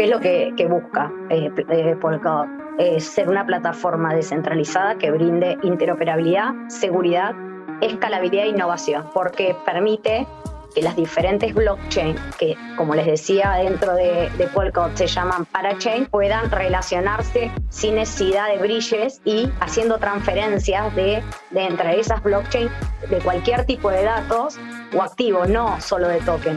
¿Qué es lo que, busca eh, eh, Polkadot? ser una plataforma descentralizada que brinde interoperabilidad, seguridad, escalabilidad e innovación, porque permite que las diferentes blockchains, que como les decía dentro de, de Polkadot se llaman parachain, puedan relacionarse sin necesidad de bridges y haciendo transferencias de, de entre esas blockchains de cualquier tipo de datos o activos, no solo de token.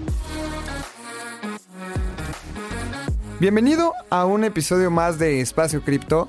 Bienvenido a un episodio más de Espacio Cripto.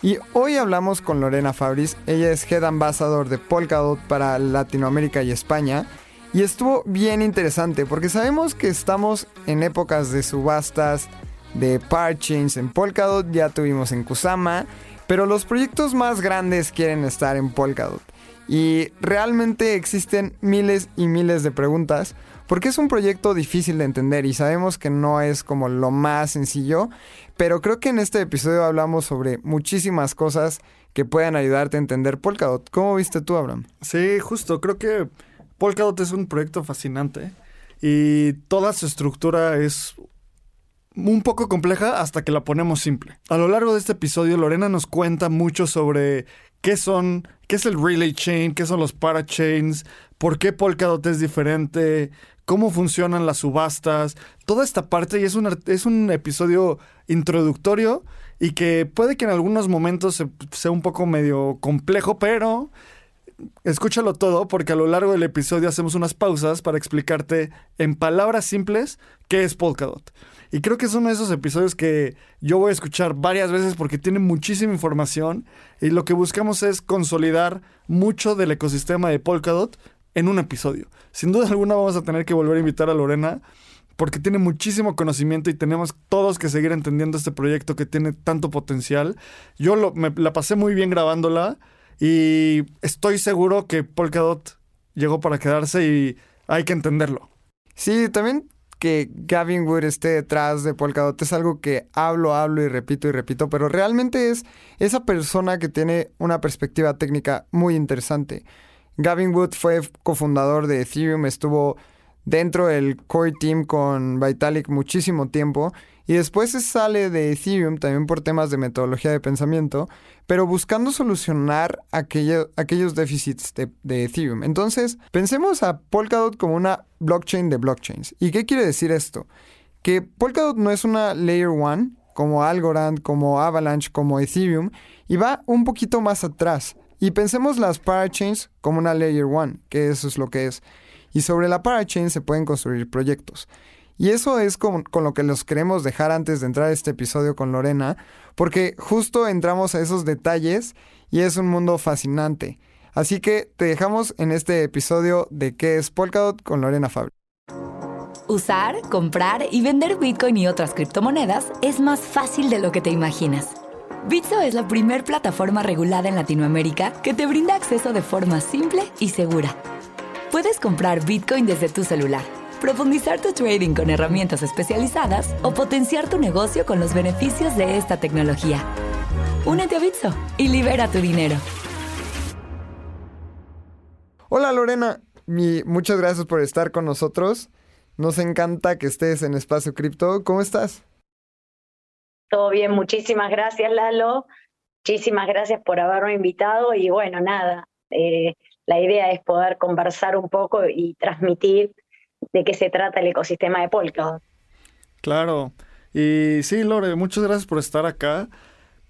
Y hoy hablamos con Lorena Fabris, ella es Head Ambassador de Polkadot para Latinoamérica y España. Y estuvo bien interesante porque sabemos que estamos en épocas de subastas, de parchains en Polkadot, ya tuvimos en Kusama, pero los proyectos más grandes quieren estar en Polkadot. Y realmente existen miles y miles de preguntas porque es un proyecto difícil de entender y sabemos que no es como lo más sencillo, pero creo que en este episodio hablamos sobre muchísimas cosas que puedan ayudarte a entender Polkadot. ¿Cómo viste tú, Abraham? Sí, justo, creo que Polkadot es un proyecto fascinante y toda su estructura es un poco compleja hasta que la ponemos simple. A lo largo de este episodio, Lorena nos cuenta mucho sobre qué son, qué es el relay chain, qué son los parachains, por qué Polkadot es diferente, cómo funcionan las subastas, toda esta parte y es un, es un episodio introductorio y que puede que en algunos momentos sea un poco medio complejo, pero escúchalo todo porque a lo largo del episodio hacemos unas pausas para explicarte en palabras simples qué es Polkadot. Y creo que es uno de esos episodios que yo voy a escuchar varias veces porque tiene muchísima información y lo que buscamos es consolidar mucho del ecosistema de Polkadot en un episodio. Sin duda alguna vamos a tener que volver a invitar a Lorena porque tiene muchísimo conocimiento y tenemos todos que seguir entendiendo este proyecto que tiene tanto potencial. Yo lo, me la pasé muy bien grabándola y estoy seguro que Polkadot llegó para quedarse y hay que entenderlo. Sí, también que Gavin Wood esté detrás de Polkadot es algo que hablo, hablo y repito y repito, pero realmente es esa persona que tiene una perspectiva técnica muy interesante. Gavin Wood fue cofundador de Ethereum, estuvo dentro del core team con Vitalik muchísimo tiempo y después se sale de Ethereum también por temas de metodología de pensamiento, pero buscando solucionar aquellos déficits de, Ethereum. Entonces, pensemos a Polkadot como una blockchain de blockchains. ¿Y qué quiere decir esto? Que Polkadot no es una layer 1 como Algorand, como Avalanche, como Ethereum, y va un poquito más atrás. Y pensemos las parachains como una layer 1, que eso es lo que es. Y sobre la parachain se pueden construir proyectos. Y eso es con, con, lo que los queremos dejar antes de entrar a este episodio con Lorena, porque justo entramos a esos detalles y es un mundo fascinante. Así que te dejamos en este episodio de ¿Qué es Polkadot? con Lorena Fabri. Usar, comprar y vender Bitcoin y otras criptomonedas es más fácil de lo que te imaginas. Bitso es la primer plataforma regulada en Latinoamérica que te brinda acceso de forma simple y segura. Puedes comprar Bitcoin desde tu celular, profundizar tu trading con herramientas especializadas o potenciar tu negocio con los beneficios de esta tecnología. Únete a Bitso y libera tu dinero. Hola Lorena, muchas gracias por estar con nosotros. Nos encanta que estés en Espacio Cripto. ¿Cómo estás? Todo bien, muchísimas gracias Lalo, muchísimas gracias por haberme invitado y bueno, nada, eh, la idea es poder conversar un poco y transmitir de qué se trata el ecosistema de Polkadot. Claro, y sí, Lore, muchas gracias por estar acá.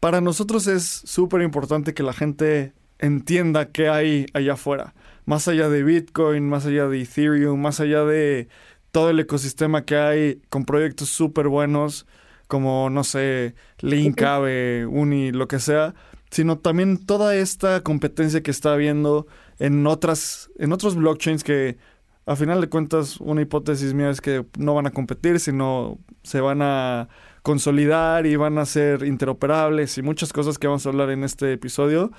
Para nosotros es súper importante que la gente entienda qué hay allá afuera, más allá de Bitcoin, más allá de Ethereum, más allá de todo el ecosistema que hay con proyectos súper buenos como, no sé, Link, Ave, Uni, lo que sea, sino también toda esta competencia que está habiendo en otras, en otros blockchains que a final de cuentas, una hipótesis mía es que no van a competir, sino se van a consolidar y van a ser interoperables y muchas cosas que vamos a hablar en este episodio.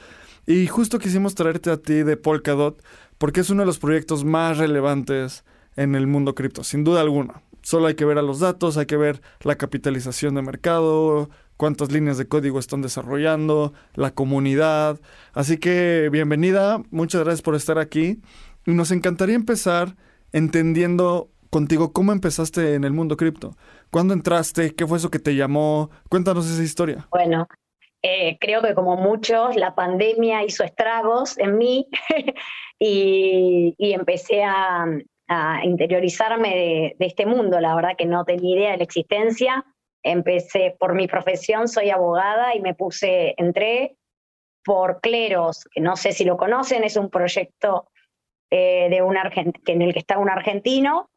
Y justo quisimos traerte a ti de Polkadot porque es uno de los proyectos más relevantes en el mundo cripto, sin duda alguna. Solo hay que ver a los datos, hay que ver la capitalización de mercado, cuántas líneas de código están desarrollando, la comunidad. Así que bienvenida, muchas gracias por estar aquí. Y nos encantaría empezar entendiendo contigo cómo empezaste en el mundo cripto. ¿Cuándo entraste? ¿Qué fue eso que te llamó? Cuéntanos esa historia. Bueno, eh, creo que como muchos, la pandemia hizo estragos en mí y, empecé a, interiorizarme de, de, este mundo. La verdad que no tenía idea de la existencia. Empecé por mi profesión, soy abogada y me puse, entré por Cleros, que no sé si lo conocen, es un proyecto eh, de un en el que está un argentino,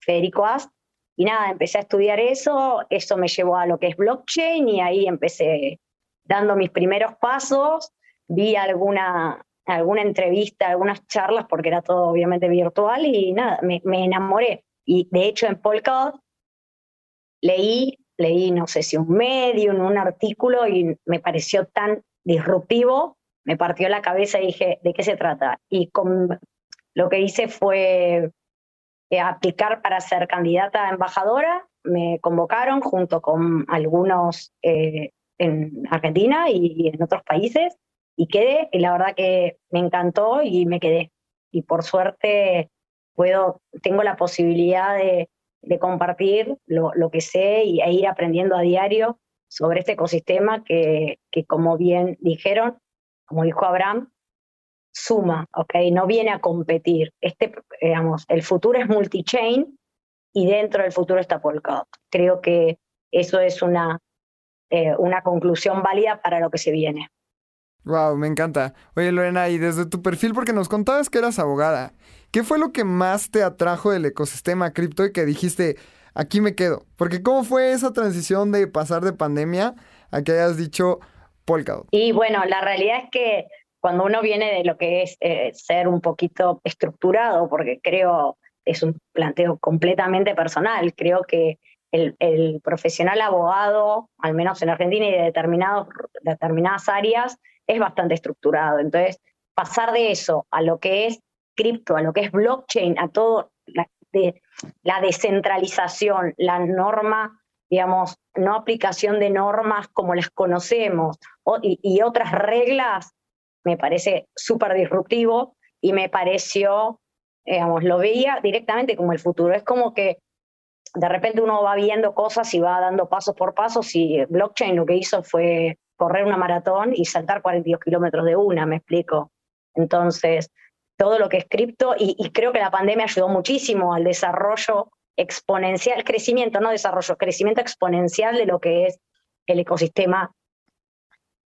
Federico Ast, y nada, empecé a estudiar eso, eso me llevó a lo que es blockchain y ahí empecé dando mis primeros pasos, vi alguna, alguna entrevista, algunas charlas, porque era todo obviamente virtual y nada, me, enamoré. Y de hecho en Polkadot leí, leí no sé si un medio, un artículo y me pareció tan disruptivo, me partió la cabeza y dije, ¿de qué se trata? Y lo que hice fue eh, aplicar para ser candidata a embajadora. Me convocaron junto con algunos eh, en Argentina y en otros países y quedé. Y la verdad que me encantó y me quedé. Y por suerte puedo, tengo la posibilidad de, compartir lo, que sé y, e ir aprendiendo a diario sobre este ecosistema que, que, como bien dijeron, como dijo Abraham, suma, ¿ok? No viene a competir. Este, digamos, el futuro es multi-chain y dentro del futuro está Polkadot. Creo que eso es una, eh, una conclusión válida para lo que se viene. Wow, me encanta. Oye, Lorena, y desde tu perfil, porque nos contabas que eras abogada, ¿qué fue lo que más te atrajo del ecosistema cripto y que dijiste, aquí me quedo? Porque ¿cómo fue esa transición de pasar de pandemia a que hayas dicho Polkadot? Y bueno, la realidad es que cuando uno viene de lo que es eh, ser un poquito estructurado, porque creo es un planteo completamente personal, creo que el, profesional abogado, al menos en Argentina y de determinados, determinadas áreas, es bastante estructurado. Entonces, pasar de eso a lo que es cripto, a lo que es blockchain, a todo la, la descentralización, la norma, digamos, no aplicación de normas como las conocemos y otras reglas, me parece súper disruptivo y me pareció, digamos, lo veía directamente como el futuro. Es como que de repente uno va viendo cosas y va dando pasos por pasos y blockchain lo que hizo fue correr una maratón y saltar 42 kilómetros de una, me explico. Entonces, todo lo que es cripto, y, creo que la pandemia ayudó muchísimo al desarrollo exponencial, crecimiento, no desarrollo, crecimiento exponencial de lo que es el ecosistema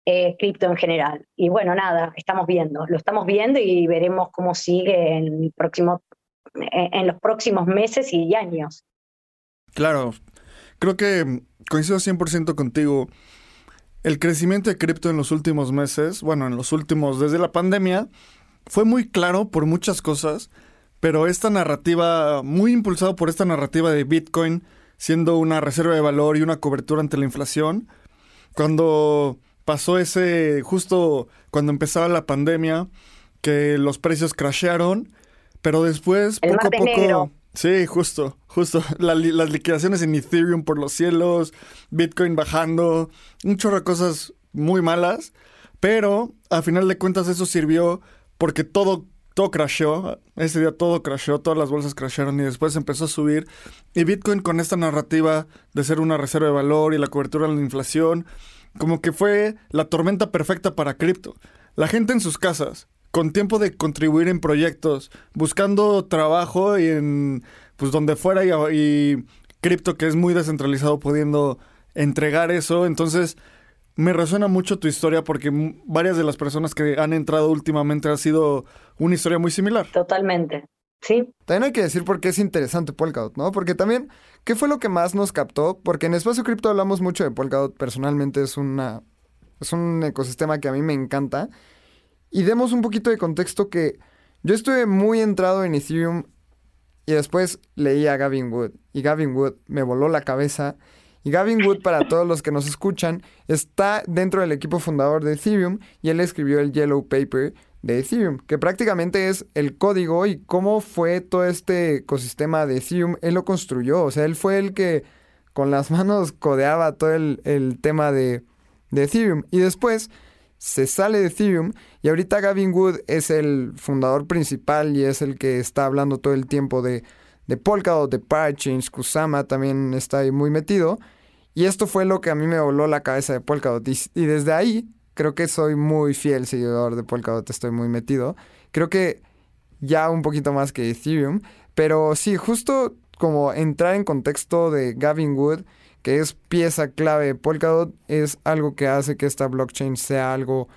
eh, cripto en general. Y bueno, nada, estamos viendo, lo estamos viendo y veremos cómo sigue en, próximo, en los próximos meses y años. Claro, creo que coincido 100% contigo. El crecimiento de cripto en los últimos meses, bueno, en los últimos, desde la pandemia, fue muy claro por muchas cosas, pero esta narrativa, muy impulsado por esta narrativa de Bitcoin siendo una reserva de valor y una cobertura ante la inflación, cuando pasó ese, justo cuando empezaba la pandemia, que los precios crashearon, pero después, poco a poco... Sí, justo, justo. las liquidaciones en Ethereum por los cielos, Bitcoin bajando, un chorro de cosas muy malas, pero a final de cuentas eso sirvió porque todo, todo crasheó, ese día todo crasheó, todas las bolsas crashearon y después empezó a subir. Y Bitcoin con esta narrativa de ser una reserva de valor y la cobertura de la inflación, como que fue la tormenta perfecta para cripto. La gente en sus casas, con tiempo de contribuir en proyectos, buscando trabajo y en pues donde fuera y, cripto que es muy descentralizado pudiendo entregar eso. Entonces, me resuena mucho tu historia porque varias de las personas que han entrado últimamente ha sido una historia muy similar. Totalmente. Sí. También hay que decir por qué es interesante Polkadot, ¿no? Porque también, ¿qué fue lo que más nos captó? Porque en Espacio Cripto hablamos mucho de Polkadot. Personalmente es una. Es un ecosistema que a mí me encanta. Y demos un poquito de contexto que yo estuve muy entrado en Ethereum y después leí a Gavin Wood y Gavin Wood me voló la cabeza. Y Gavin Wood, para todos los que nos escuchan, está dentro del equipo fundador de Ethereum y él escribió el Yellow Paper de Ethereum, que prácticamente es el código y cómo fue todo este ecosistema de Ethereum. Él lo construyó, o sea, él fue el que con las manos codeaba todo el, tema de, de Ethereum. Y después se sale de Ethereum y ahorita Gavin Wood es el fundador principal y es el que está hablando todo el tiempo de, de Polkadot, de Parachains, Kusama también está ahí muy metido. Y esto fue lo que a mí me voló la cabeza de Polkadot. Y, y desde ahí creo que soy muy fiel seguidor de Polkadot, estoy muy metido. Creo que ya un poquito más que Ethereum. Pero sí, justo como entrar en contexto de Gavin Wood que es pieza clave de Polkadot, es algo que hace que esta blockchain sea algo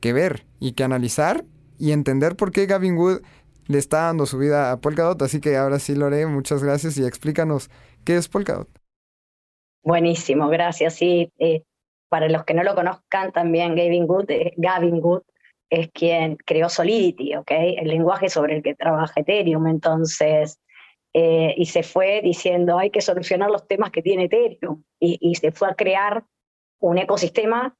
que ver y que analizar y entender por qué Gavin Wood le está dando su vida a Polkadot. Así que ahora sí, Lore, muchas gracias y explícanos qué es Polkadot. Buenísimo, gracias. Sí, eh, para los que no lo conozcan, también Gavin Wood, eh, Gavin Wood es quien creó Solidity, ¿ok? El lenguaje sobre el que trabaja Ethereum. Entonces, eh, y se fue diciendo hay que solucionar los temas que tiene Ethereum y, se fue a crear un ecosistema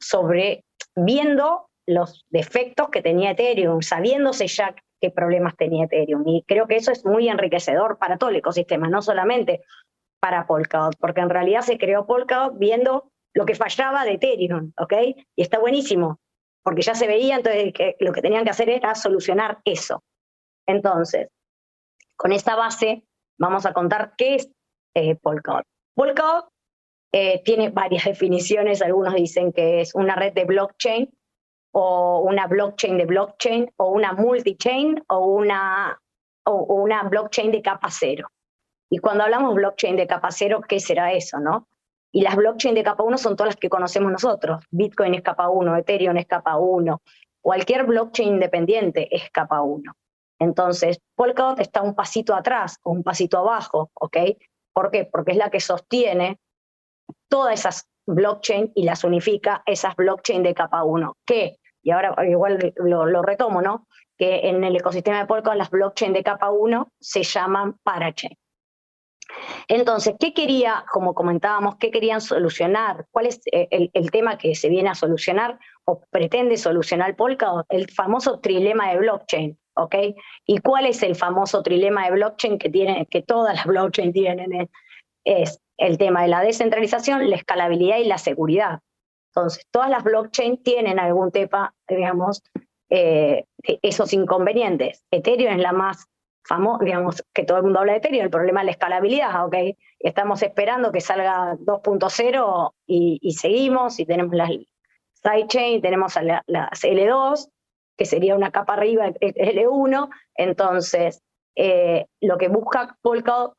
sobre viendo los defectos que tenía Ethereum, sabiéndose ya qué problemas tenía Ethereum. Y creo que eso es muy enriquecedor para todo el ecosistema, no solamente para Polkadot, porque en realidad se creó Polkadot viendo lo que fallaba de Ethereum, ¿ok? Y está buenísimo, porque ya se veía, entonces que lo que tenían que hacer era solucionar eso. Entonces, con esta base vamos a contar qué es eh, Polkadot. Polkadot eh, tiene varias definiciones, algunos dicen que es una red de blockchain o una blockchain de blockchain o una multichain o una, o, una blockchain de capa cero. Y cuando hablamos blockchain de capa cero, ¿qué será eso, no? Y las blockchain de capa 1 son todas las que conocemos nosotros. Bitcoin es capa 1, Ethereum es capa 1, cualquier blockchain independiente es capa 1. Entonces, Polkadot está un pasito atrás o un pasito abajo, ¿ok? ¿Por qué? Porque es la que sostiene todas esas blockchain y las unifica esas blockchain de capa 1, que, y ahora igual lo, retomo, ¿no? Que en el ecosistema de Polkadot las blockchain de capa 1 se llaman parachain. Entonces, ¿qué quería, como comentábamos, qué querían solucionar? ¿Cuál es eh, el, el, tema que se viene a solucionar o pretende solucionar Polkadot? El famoso trilema de blockchain. ¿Ok? ¿Y cuál es el famoso trilema de blockchain que, tiene, que todas las blockchain tienen? Es el tema de la descentralización, la escalabilidad y la seguridad. Entonces, todas las blockchain tienen algún tema, digamos, eh, esos inconvenientes. Ethereum es la más famosa, digamos, que todo el mundo habla de Ethereum, el problema es la escalabilidad, ¿ok? Estamos esperando que salga 2.0 y, seguimos, y tenemos las sidechain, tenemos las L2, que sería una capa arriba L1. Entonces, eh, lo que busca Polkadot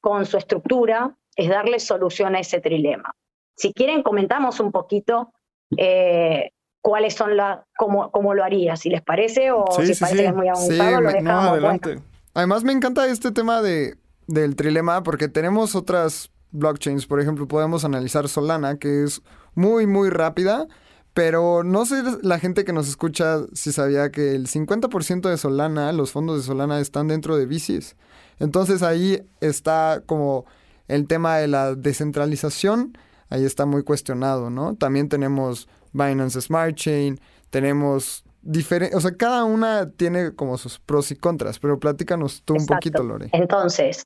con su estructura es darle solución a ese trilema. Si quieren, comentamos un poquito eh, cuáles son las, cómo, cómo, lo haría, si les parece o si parece que es muy avanzado, lo dejamos. adelante. Además, me encanta este tema de, del trilema porque tenemos otras blockchains, por ejemplo, podemos analizar Solana, que es muy, muy rápida, pero no sé la gente que nos escucha si sabía que el 50% de Solana, los fondos de Solana están dentro de VCs. Entonces ahí está como el tema de la descentralización, ahí está muy cuestionado, ¿no? También tenemos Binance Smart Chain, tenemos diferentes, o sea, cada una tiene como sus pros y contras, pero platícanos tú un poquito, Lore. Entonces,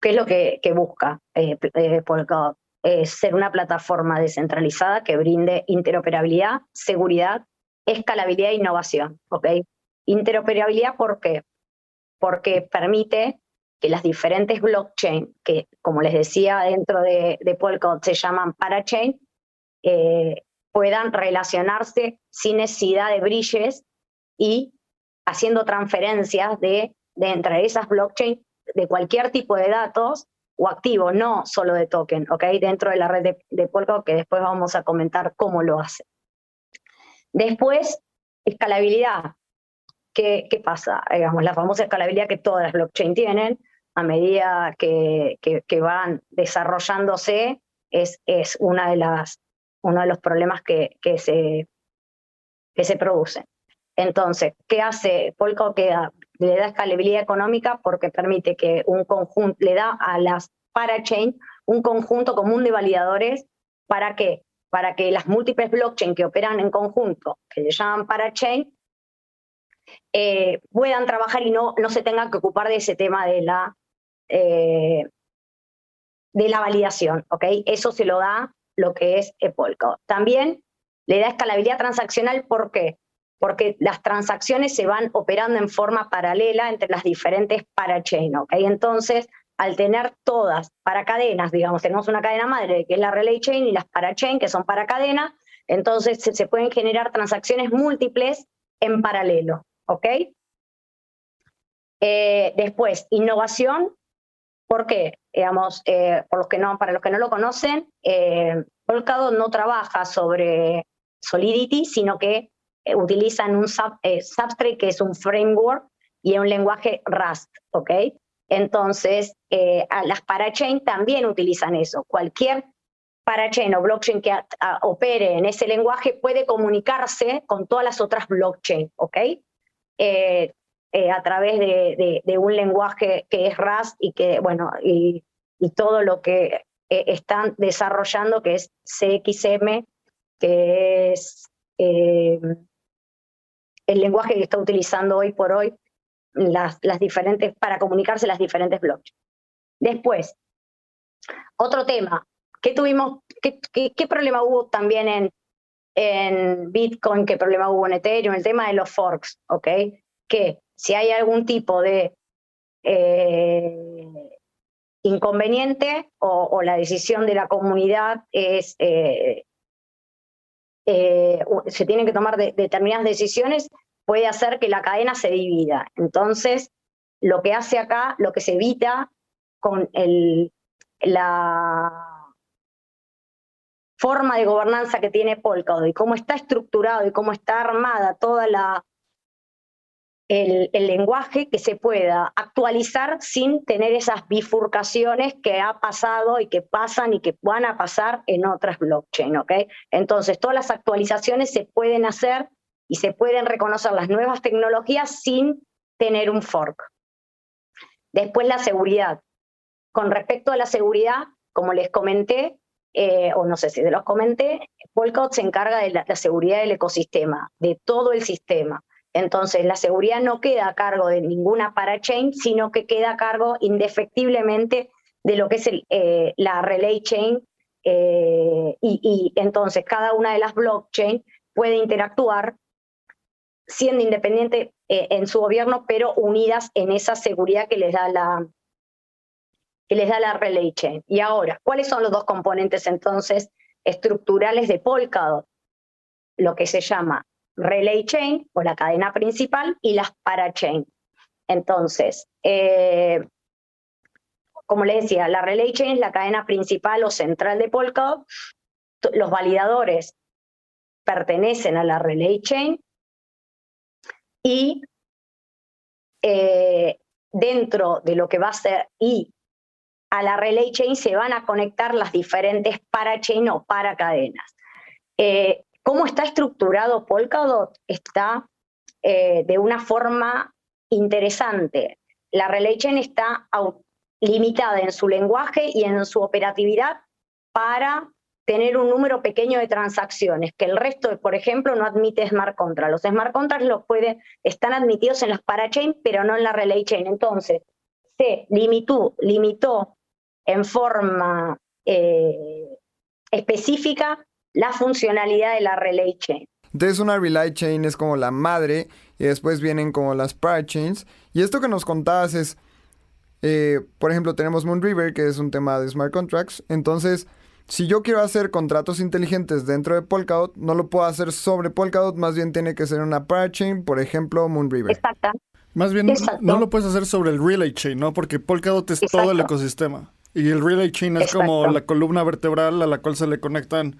¿qué es lo que, busca eh, eh ser una plataforma descentralizada que brinde interoperabilidad, seguridad, escalabilidad e innovación. ¿ok? Interoperabilidad, ¿por qué? Porque permite que las diferentes blockchain, que como les decía dentro de, Polkadot se llaman parachain, eh, puedan relacionarse sin necesidad de bridges y haciendo transferencias de, de entre esas blockchain de cualquier tipo de datos o activo, no solo de token, ¿ok? Dentro de la red de, de que después vamos a comentar cómo lo hace. Después, escalabilidad. ¿Qué, qué pasa? Digamos, la famosa escalabilidad que todas las blockchain tienen, a medida que, que, van desarrollándose, es, es una de las, uno de los problemas que, que, se, que se producen. Entonces, ¿qué hace? Polkadot queda le da escalabilidad económica porque permite que un conjunto, le da a las parachain un conjunto común de validadores para que para que las múltiples blockchain que operan en conjunto, que le llaman parachain, eh, puedan trabajar y no, no se tengan que ocupar de ese tema de la, eh, de la validación. ¿ok? Eso se lo da lo que es Polkadot. También le da escalabilidad transaccional, ¿por qué? Porque las transacciones se van operando en forma paralela entre las diferentes parachain, ¿ok? Entonces, al tener todas para cadenas, digamos, tenemos una cadena madre que es la relay chain y las parachain que son para cadena, entonces se, pueden generar transacciones múltiples en paralelo, ¿ok? Eh, después, innovación, ¿por qué? Digamos, eh, no, para los que no lo conocen, eh, Polkadot no trabaja sobre Solidity, sino que eh, utilizan un Substrate que es un framework y un lenguaje Rust, ¿ok? Entonces, eh, las parachain también utilizan eso. Cualquier parachain o blockchain que opere en ese lenguaje puede comunicarse con todas las otras blockchain, ¿ok? Eh, eh, a través de, un lenguaje que es Rust y que, bueno, y, todo lo que están desarrollando, que es CXM, que es el lenguaje que está utilizando hoy por hoy las, diferentes, para comunicarse las diferentes blockchains. Después, otro tema, ¿qué tuvimos, qué, qué, problema hubo también en, en Bitcoin, qué problema hubo en Ethereum? El tema de los forks, ¿ok? Que si hay algún tipo de eh, inconveniente o, la decisión de la comunidad es, eh, eh, se tienen que tomar determinadas decisiones, puede hacer que la cadena se divida. Entonces, lo que hace acá, lo que se evita con el, la forma de gobernanza que tiene Polkadot y cómo está estructurado y cómo está armada toda la el, lenguaje que se pueda actualizar sin tener esas bifurcaciones que ha pasado y que pasan y que van a pasar en otras blockchain, ¿ok? Entonces, todas las actualizaciones se pueden hacer y se pueden reconocer las nuevas tecnologías sin tener un fork. Después la seguridad. Con respecto a la seguridad, como les comenté, eh, o no sé si se los comenté, Polkadot se encarga de la, seguridad del ecosistema, de todo el sistema. Entonces, la seguridad no queda a cargo de ninguna parachain, sino que queda a cargo indefectiblemente de lo que es eh, la relay chain. Eh, y, entonces, cada una de las blockchain puede interactuar siendo independiente eh, en su gobierno, pero unidas en esa seguridad que les da la que les da la relay chain. Y ahora, ¿cuáles son los dos componentes entonces estructurales de Polkadot? Lo que se llama relay chain o la cadena principal y las parachain. Entonces, eh, como les decía, la relay chain es la cadena principal o central de Polkadot. Los validadores pertenecen a la relay chain y eh, dentro de lo que va a ser y a la relay chain se van a conectar las diferentes parachain o paracadenas. Eh, ¿Cómo está estructurado Polkadot? Está eh, de una forma interesante. La relay chain está limitada en su lenguaje y en su operatividad para tener un número pequeño de transacciones, que el resto, por ejemplo, no admite smart contracts. Los smart contracts los puede, están admitidos en las parachain, pero no en la relay chain. Entonces, se limitó, limitó en forma eh, específica la funcionalidad de la relay chain. Entonces una relay chain es como la madre y después vienen como las parachains. Y esto que nos contabas es, eh, por ejemplo, tenemos Moonriver, que es un tema de smart contracts. Entonces, si yo quiero hacer contratos inteligentes dentro de Polkadot, no lo puedo hacer sobre Polkadot, más bien tiene que ser una parachain, por ejemplo, Moonriver. Exacto. Más bien no lo puedes hacer sobre el Relay Chain, ¿no? Porque Polkadot es todo el ecosistema. Y el Relay Chain es como la columna vertebral a la cual se le conectan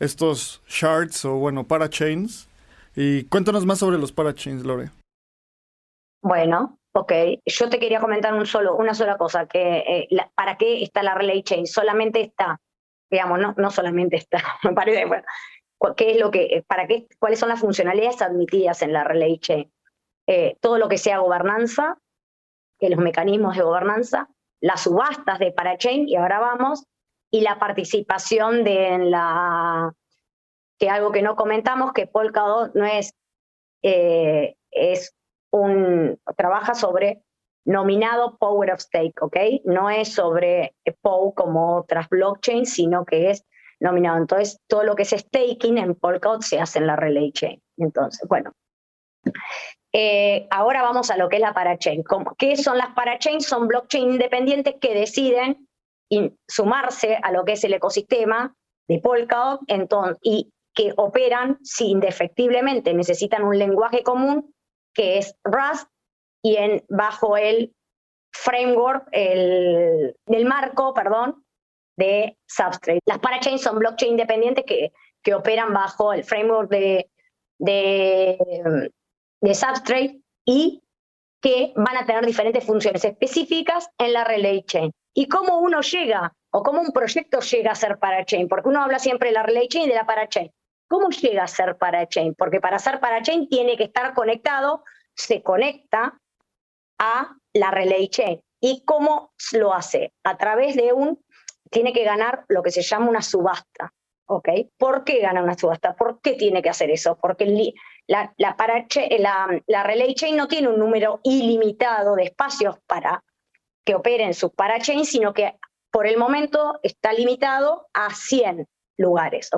estos shards o, bueno, parachains. Y cuéntanos más sobre los parachains, Lore. Bueno, ok. Yo te quería comentar un solo, una sola cosa, que eh, ¿para qué está la Relay Chain? Solamente está digamos, no, no solamente está, me parece, bueno, ¿qué es lo que, para qué, cuáles son las funcionalidades admitidas en la relay chain? eh, todo lo que sea gobernanza, que los mecanismos de gobernanza, las subastas de parachain, y ahora vamos, y la participación de la, que algo que no comentamos, que Polkadot no es, eh, es un, trabaja sobre nominado Power of Stake, ¿ok? No es sobre POW como otras blockchains, sino que es nominado. Entonces, todo lo que es staking en Polkadot se hace en la Relay Chain. Entonces, bueno. Eh, ahora vamos a lo que es la parachain. ¿Qué son las parachains? Son blockchains independientes que deciden sumarse a lo que es el ecosistema de Polkadot entonces, y que operan si indefectiblemente necesitan un lenguaje común que es Rust y en, bajo el framework, el, marco, perdón, de Substrate. Las parachains son blockchains independientes que, que operan bajo el framework de, de, de Substrate y que van a tener diferentes funciones específicas en la Relay Chain. ¿Y cómo uno llega o cómo un proyecto llega a ser parachain? Porque uno habla siempre de la Relay Chain y de la parachain. ¿Cómo llega a ser parachain? Porque para ser parachain tiene que estar conectado, se conecta a la Relay Chain. ¿Y cómo lo hace? A través de un, tiene que ganar lo que se llama una subasta. ¿Ok? ¿Por qué gana una subasta? ¿Por qué tiene que hacer eso? Porque la, la, la, la Relay Chain no tiene un número ilimitado de espacios para que operen su parachain, sino que por el momento está limitado a 100 lugares.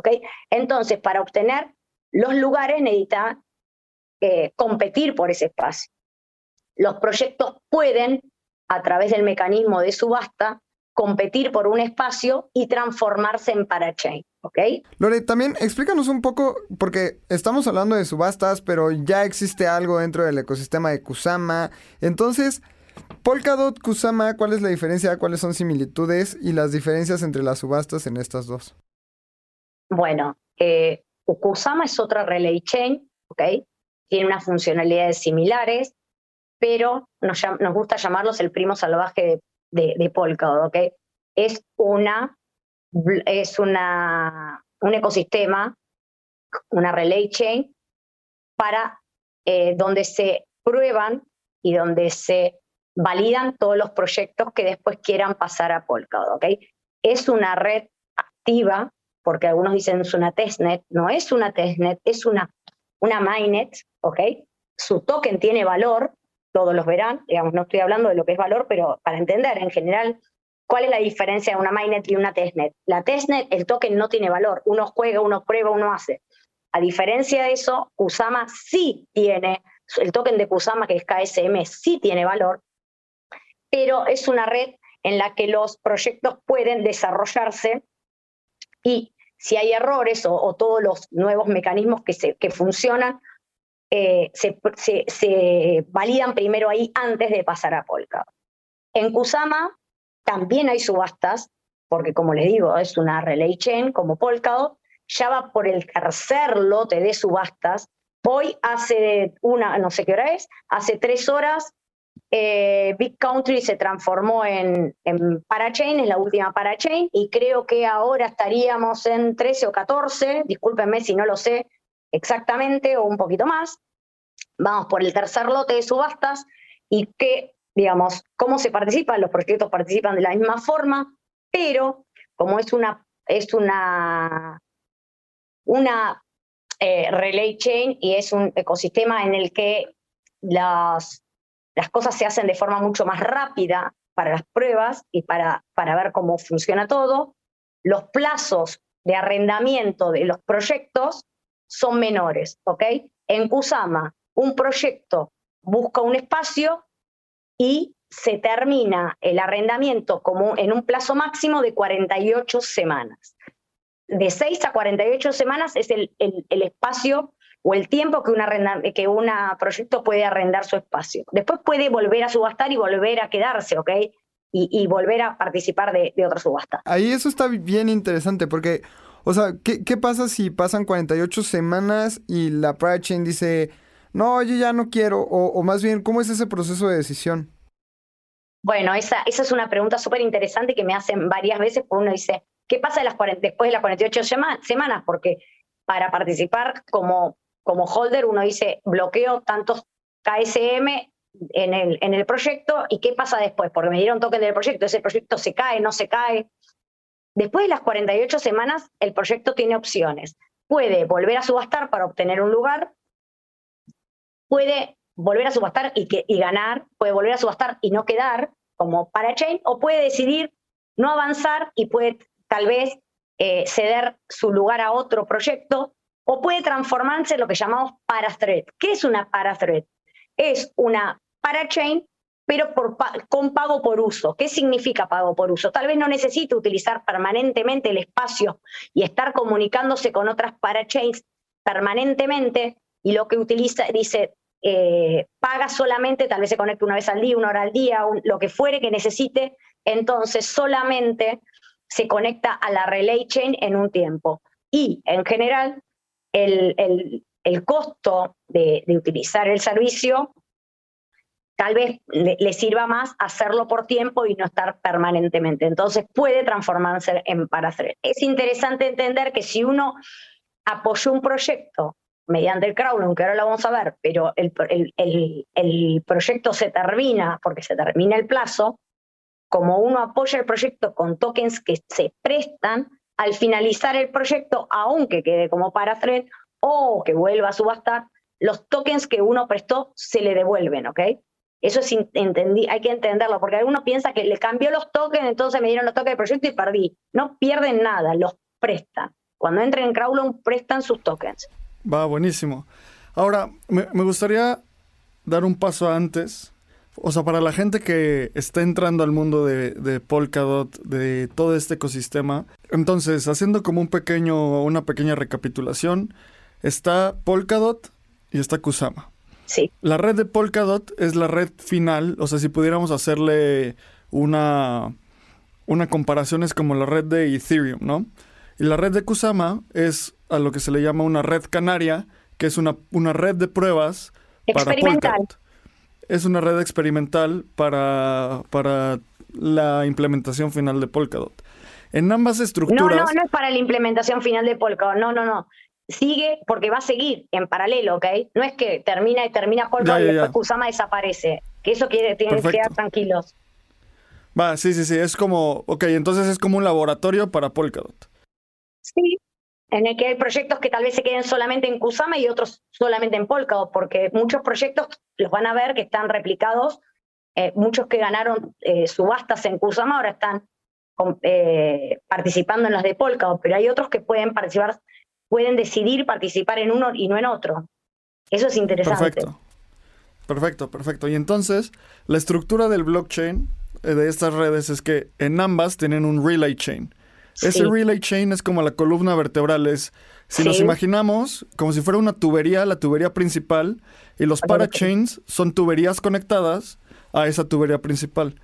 Entonces, para obtener los lugares necesita eh, competir por ese espacio los proyectos pueden, a través del mecanismo de subasta, competir por un espacio y transformarse en parachain. ¿Ok? Lore, también explícanos un poco, porque estamos hablando de subastas, pero ya existe algo dentro del ecosistema de Kusama. Entonces, Polkadot, Kusama, ¿cuál es la diferencia? ¿Cuáles son similitudes y las diferencias entre las subastas en estas dos? Bueno, eh, Kusama es otra relay chain, ¿ok? Tiene unas funcionalidades similares pero nos, gusta llamarlos el primo salvaje de, de, Polkadot, ¿ok? Es una, es una, un ecosistema, una relay chain, para eh, donde se prueban y donde se validan todos los proyectos que después quieran pasar a Polkadot, ¿ok? Es una red activa, porque algunos dicen es una testnet, no es una testnet, es una, una mainnet, ¿ok? Su token tiene valor, todos los verán, digamos, no estoy hablando de lo que es valor, pero para entender en general cuál es la diferencia de una mainnet y una testnet. La testnet, el token no tiene valor, uno juega, uno prueba, uno hace. A diferencia de eso, Kusama sí tiene, el token de Kusama, que es KSM, sí tiene valor, pero es una red en la que los proyectos pueden desarrollarse y si hay errores o, todos los nuevos mecanismos que, se, que funcionan, eh, se, validan primero ahí antes de pasar a Polka. En Kusama también hay subastas, porque como les digo, es una relay chain como Polkadot, ya va por el tercer lote de subastas. Hoy hace una, no sé qué hora es, hace tres horas eh, Big Country se transformó en, en, parachain, en la última parachain, y creo que ahora estaríamos en 13 o 14, discúlpenme si no lo sé, exactamente o un poquito más. Vamos por el tercer lote de subastas y que, digamos, cómo se participa, los proyectos participan de la misma forma, pero como es una, es una, una eh, relay chain y es un ecosistema en el que las, las cosas se hacen de forma mucho más rápida para las pruebas y para, para ver cómo funciona todo, los plazos de arrendamiento de los proyectos son menores, ¿ok? En Kusama, un proyecto busca un espacio y se termina el arrendamiento como en un plazo máximo de 48 semanas. De 6 a 48 semanas es el, el, espacio o el tiempo que un que una proyecto puede arrendar su espacio. Después puede volver a subastar y volver a quedarse, ¿ok? Y, volver a participar de, de otra subasta. Ahí eso está bien interesante porque o sea, ¿qué, ¿qué, pasa si pasan 48 semanas y la Pride Chain dice, no, yo ya no quiero? O, más bien, ¿cómo es ese proceso de decisión? Bueno, esa, esa es una pregunta súper interesante que me hacen varias veces, porque uno dice, ¿qué pasa después de las 48 semanas? Porque para participar como, como holder uno dice, bloqueo tantos KSM en el, en el proyecto y qué pasa después, porque me dieron token del proyecto, ese proyecto se cae, no se cae. Después de las 48 semanas, el proyecto tiene opciones. Puede volver a subastar para obtener un lugar, puede volver a subastar y, ganar, puede volver a subastar y no quedar como parachain, o puede decidir no avanzar y puede tal vez eh, ceder su lugar a otro proyecto, o puede transformarse en lo que llamamos parathread. ¿Qué es una parathread? Es una parachain, pero por, con pago por uso. ¿Qué significa pago por uso? Tal vez no necesite utilizar permanentemente el espacio y estar comunicándose con otras parachains permanentemente, y lo que utiliza, dice, eh, paga solamente, tal vez se conecte una vez al día, una hora al día, lo que fuere que necesite, entonces solamente se conecta a la relay chain en un tiempo. Y en general, el, el, costo de, utilizar el servicio tal vez le, sirva más hacerlo por tiempo y no estar permanentemente. Entonces puede transformarse en parathread. Es interesante entender que si uno apoyó un proyecto mediante el crowdfunding, que ahora lo vamos a ver, pero el, el, proyecto se termina porque se termina el plazo, como uno apoya el proyecto con tokens que se prestan, al finalizar el proyecto, aunque quede como parathread o que vuelva a subastar, los tokens que uno prestó se le devuelven, ¿ok? Eso es entendí, hay que entenderlo, porque alguno piensa que le cambió los tokens, entonces me dieron los tokens del proyecto y perdí. No pierden nada, los prestan. Cuando entren en Crowdloan, prestan sus tokens. Va, buenísimo. Ahora, me, gustaría dar un paso antes. O sea, para la gente que está entrando al mundo de, de, Polkadot, de todo este ecosistema. Entonces, haciendo como un pequeño, una pequeña recapitulación, está Polkadot y está Kusama. Sí. La red de Polkadot es la red final. O sea, si pudiéramos hacerle una, una comparación, es como la red de Ethereum, ¿no? Y la red de Kusama es a lo que se le llama una red canaria, que es una, una red de pruebas para Polkadot. Es una red experimental para, para la implementación final de Polkadot. En ambas estructuras... No, no, no es para la implementación final de Polkadot, no, no, no. Sigue porque va a seguir en paralelo, ¿ok? No es que termina y termina Polkadot y después Kusama desaparece. Que eso quiere, tienen que quedar tranquilos. Va, sí, sí, sí, es como, ok, entonces es como un laboratorio para Polkadot. Sí, en el que hay proyectos que tal vez se queden solamente en Kusama y otros solamente en Polkadot, porque muchos proyectos los van a ver que están replicados, eh, muchos que ganaron eh, subastas en Kusama ahora están eh, participando en los de Polkadot, pero hay otros que pueden participar, pueden decidir participar en uno y no en otro. Eso es interesante. Perfecto. Perfecto, perfecto. Y entonces, la estructura del blockchain de estas redes es que en ambas tienen un relay chain. Ese relay chain es como la columna vertebral. Es, si nos imaginamos como si fuera una tubería, la tubería principal, y los parachains son tuberías conectadas a esa tubería principal.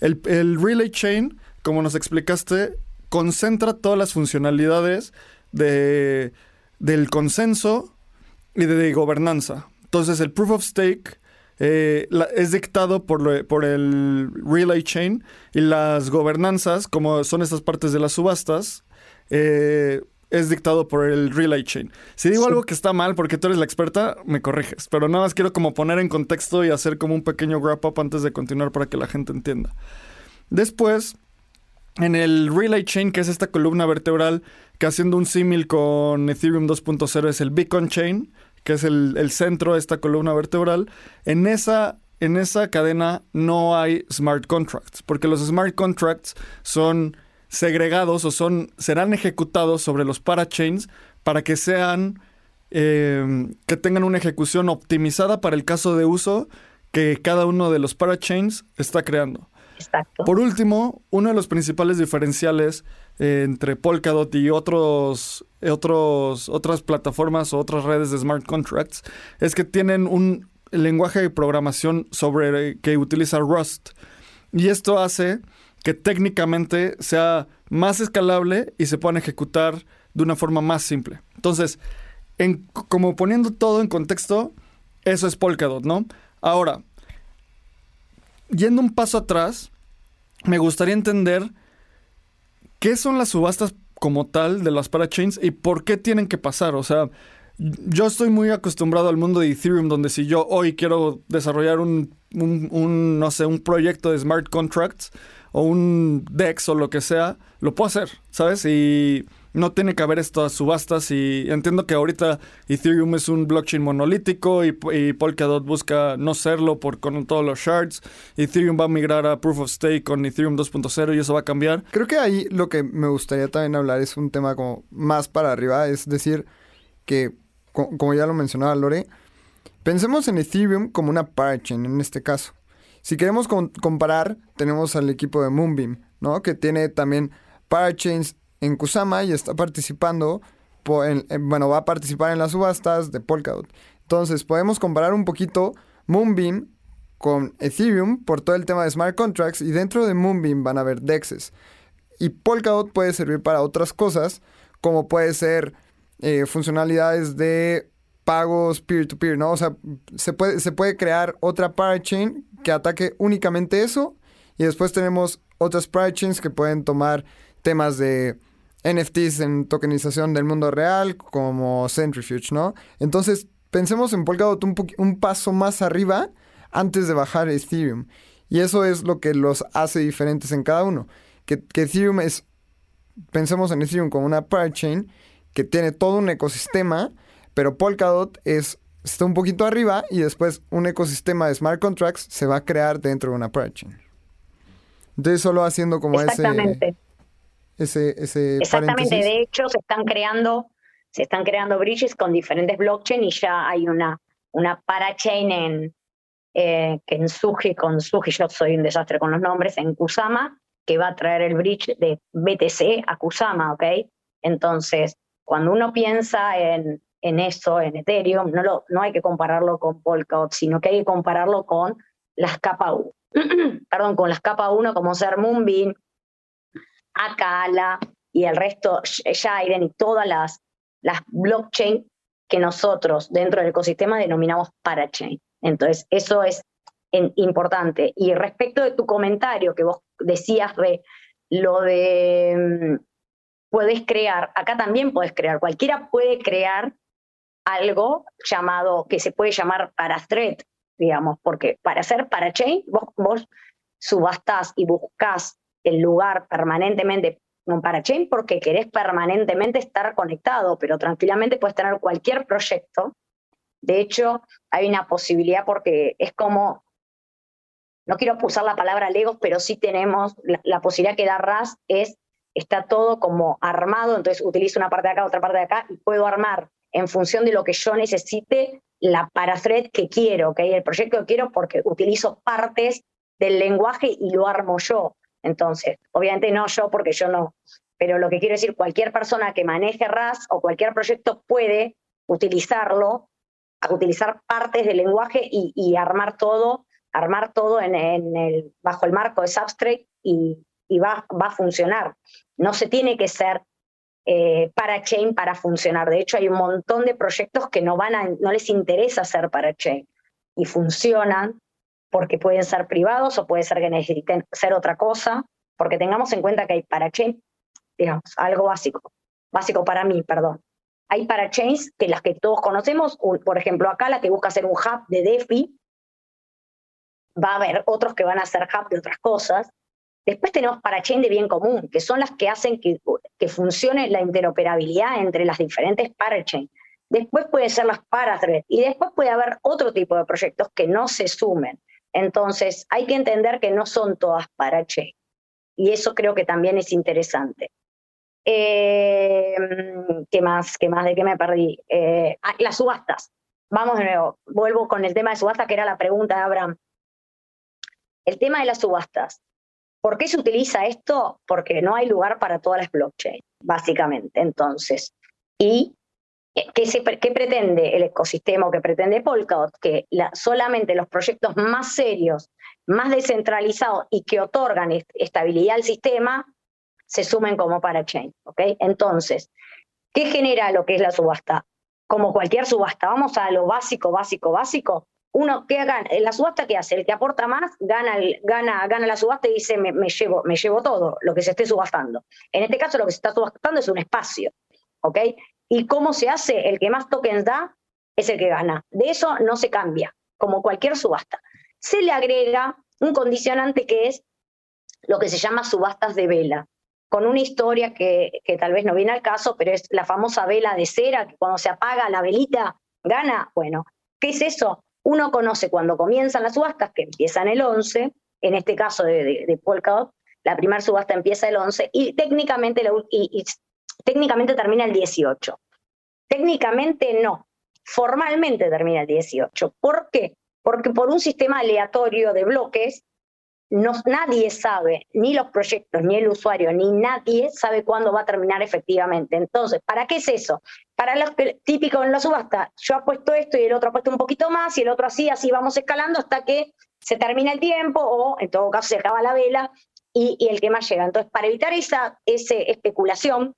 El, relay chain, como nos explicaste, concentra todas las funcionalidades de, del consenso y de gobernanza. Entonces, el proof of stake eh, es dictado por, por el relay chain y las gobernanzas, como son estas partes de las subastas, eh, es dictado por el relay chain. Si digo algo que está mal porque tú eres la experta, me corriges, pero nada más quiero como poner en contexto y hacer como un pequeño wrap up antes de continuar para que la gente entienda. Después, en el relay chain, que es esta columna vertebral, que haciendo un símil con Ethereum 2.0 es el beacon chain, que es el, centro de esta columna vertebral, en esa, en esa cadena no hay smart contracts, porque los smart contracts son segregados o son, serán ejecutados sobre los parachains para que sean, em, que tengan una ejecución optimizada para el caso de uso que cada uno de los parachains está creando. Por último, uno de los principales diferenciales entre Polkadot y otros, otros, otras plataformas o otras redes de smart contracts es que tienen un lenguaje de programación sobre que utiliza Rust. Y esto hace que técnicamente sea más escalable y se puedan ejecutar de una forma más simple. Entonces, en, como poniendo todo en contexto, eso es Polkadot, ¿no? Ahora, yendo un paso atrás, me gustaría entender qué son las subastas como tal de las parachains y por qué tienen que pasar. O sea, yo estoy muy acostumbrado al mundo de Ethereum, donde si yo hoy quiero desarrollar un, un, no sé, un proyecto de smart contracts o un DEX o lo que sea, lo puedo hacer, ¿sabes? Y no tiene que haber estas subastas y entiendo que ahorita Ethereum es un blockchain monolítico y, Polkadot busca no serlo por con todos los shards. Ethereum va a migrar a Proof of Stake con Ethereum 2.0 y eso va a cambiar. Creo que ahí lo que me gustaría también hablar es un tema como más para arriba, es decir, que como ya lo mencionaba Lore, pensemos en Ethereum como una parachain en este caso. Si queremos comparar, tenemos al equipo de Moonbeam, ¿no? Que tiene también parachains en Kusama y está participando, bueno, va a participar en las subastas de Polkadot. Entonces, podemos comparar un poquito Moonbeam con Ethereum por todo el tema de smart contracts y dentro de Moonbeam van a haber DEXs. Y Polkadot puede servir para otras cosas, como puede ser eh, funcionalidades de pagos peer-to-peer, ¿no? O sea, se puede, se puede crear otra parachain que ataque únicamente eso y después tenemos otras parachains que pueden tomar temas de NFTs en tokenización del mundo real como Centrifuge, ¿no? Entonces, pensemos en Polkadot un, un paso más arriba antes de bajar Ethereum. Y eso es lo que los hace diferentes en cada uno. Que, que Ethereum es, pensemos en Ethereum como una parachain que tiene todo un ecosistema, pero Polkadot es, está un poquito arriba y después un ecosistema de smart contracts se va a crear dentro de una parachain. Entonces solo haciendo como Exactamente. ese, ese, Exactamente, de hecho se están creando, se están creando bridges con diferentes blockchains y ya hay una, una parachain en, eh, que en Suji, con Suji, yo soy un desastre con los nombres, en Kusama, que va a traer el bridge de BTC a Kusama, ¿ok? Entonces, cuando uno piensa en, en eso, en Ethereum, no, lo, no hay que compararlo con Polkadot, sino que hay que compararlo con las capa 1, perdón, con las capa 1 como ser Moonbeam, Akala y el resto, Shiden y todas las, las blockchain que nosotros dentro del ecosistema denominamos parachain. Entonces, eso es importante. Y respecto de tu comentario que vos decías de lo de mm, puedes crear, acá también puedes crear, cualquiera puede crear algo llamado, que se puede llamar para thread, digamos, porque para hacer para chain, vos, vos subastás y buscas el lugar permanentemente con parachain porque querés permanentemente estar conectado, pero tranquilamente puedes tener cualquier proyecto. De hecho, hay una posibilidad porque es como, no quiero usar la palabra legos, pero sí tenemos la, la posibilidad que da RAS es está todo como armado, entonces utilizo una parte de acá, otra parte de acá y puedo armar en función de lo que yo necesite la parafred que quiero, ¿ok? El proyecto que quiero porque utilizo partes del lenguaje y lo armo yo. Entonces, obviamente no yo porque yo no, pero lo que quiero decir, cualquier persona que maneje RAS o cualquier proyecto puede utilizarlo, utilizar partes del lenguaje y, armar todo, armar todo bajo el marco de Substrate y, va, a funcionar. No se tiene que ser eh, para chain para funcionar. De hecho, hay un montón de proyectos que no, les interesa ser para chain y funcionan porque pueden ser privados o puede ser que necesiten ser otra cosa, porque tengamos en cuenta que hay para chain, digamos, algo básico, básico para mí, perdón. Hay para chains que las que todos conocemos, por ejemplo, acá la que busca hacer un hub de DeFi, va a haber otros que van a hacer hub de otras cosas, Después tenemos parachain de bien común, que son las que hacen que, que funcione la interoperabilidad entre las diferentes parachain. Después pueden ser las parathread y después puede haber otro tipo de proyectos que no se sumen. Entonces, hay que entender que no son todas parachain. Y eso creo que también es interesante. Eh, ¿Qué más? ¿Qué más? ¿De qué me perdí? Eh, ah, las subastas. Vamos de nuevo. Vuelvo con el tema de subastas, que era la pregunta de Abraham. El tema de las subastas. ¿Por qué se utiliza esto? Porque no hay lugar para todas las blockchains, básicamente. Entonces, ¿y qué, se, pretende el ecosistema o qué pretende Polkadot? Que solamente los proyectos más serios, más descentralizados y que otorgan estabilidad al sistema se sumen como parachain. ¿ok? Entonces, ¿qué genera lo que es la subasta? Como cualquier subasta, vamos a lo básico, básico, básico uno que haga, en la subasta que hace, el que aporta más gana, gana, gana la subasta y dice me, llevo, me llevo todo lo que se esté subastando. En este caso lo que se está subastando es un espacio, ¿ok? ¿Y cómo se hace? El que más tokens da es el que gana. De eso no se cambia, como cualquier subasta. Se le agrega un condicionante que es lo que se llama subastas de vela, con una historia que, que tal vez no viene al caso, pero es la famosa vela de cera, que cuando se apaga la velita, gana. Bueno, ¿qué es eso? Uno conoce cuando comienzan las subastas, que empiezan el 11, en este caso de, de, Polkadot, la primera subasta empieza el 11 y técnicamente, y técnicamente termina el 18. Técnicamente no, formalmente termina el 18. ¿Por qué? Porque por un sistema aleatorio de bloques, no, nadie sabe, ni los proyectos, ni el usuario, ni nadie sabe cuándo va a terminar efectivamente. Entonces, ¿para qué es eso? Para los típico en la subasta, yo apuesto esto y el otro apuesto un poquito más y el otro así, así vamos escalando hasta que se termina el tiempo o en todo caso se acaba la vela y, el que más llega. Entonces, para evitar esa especulación,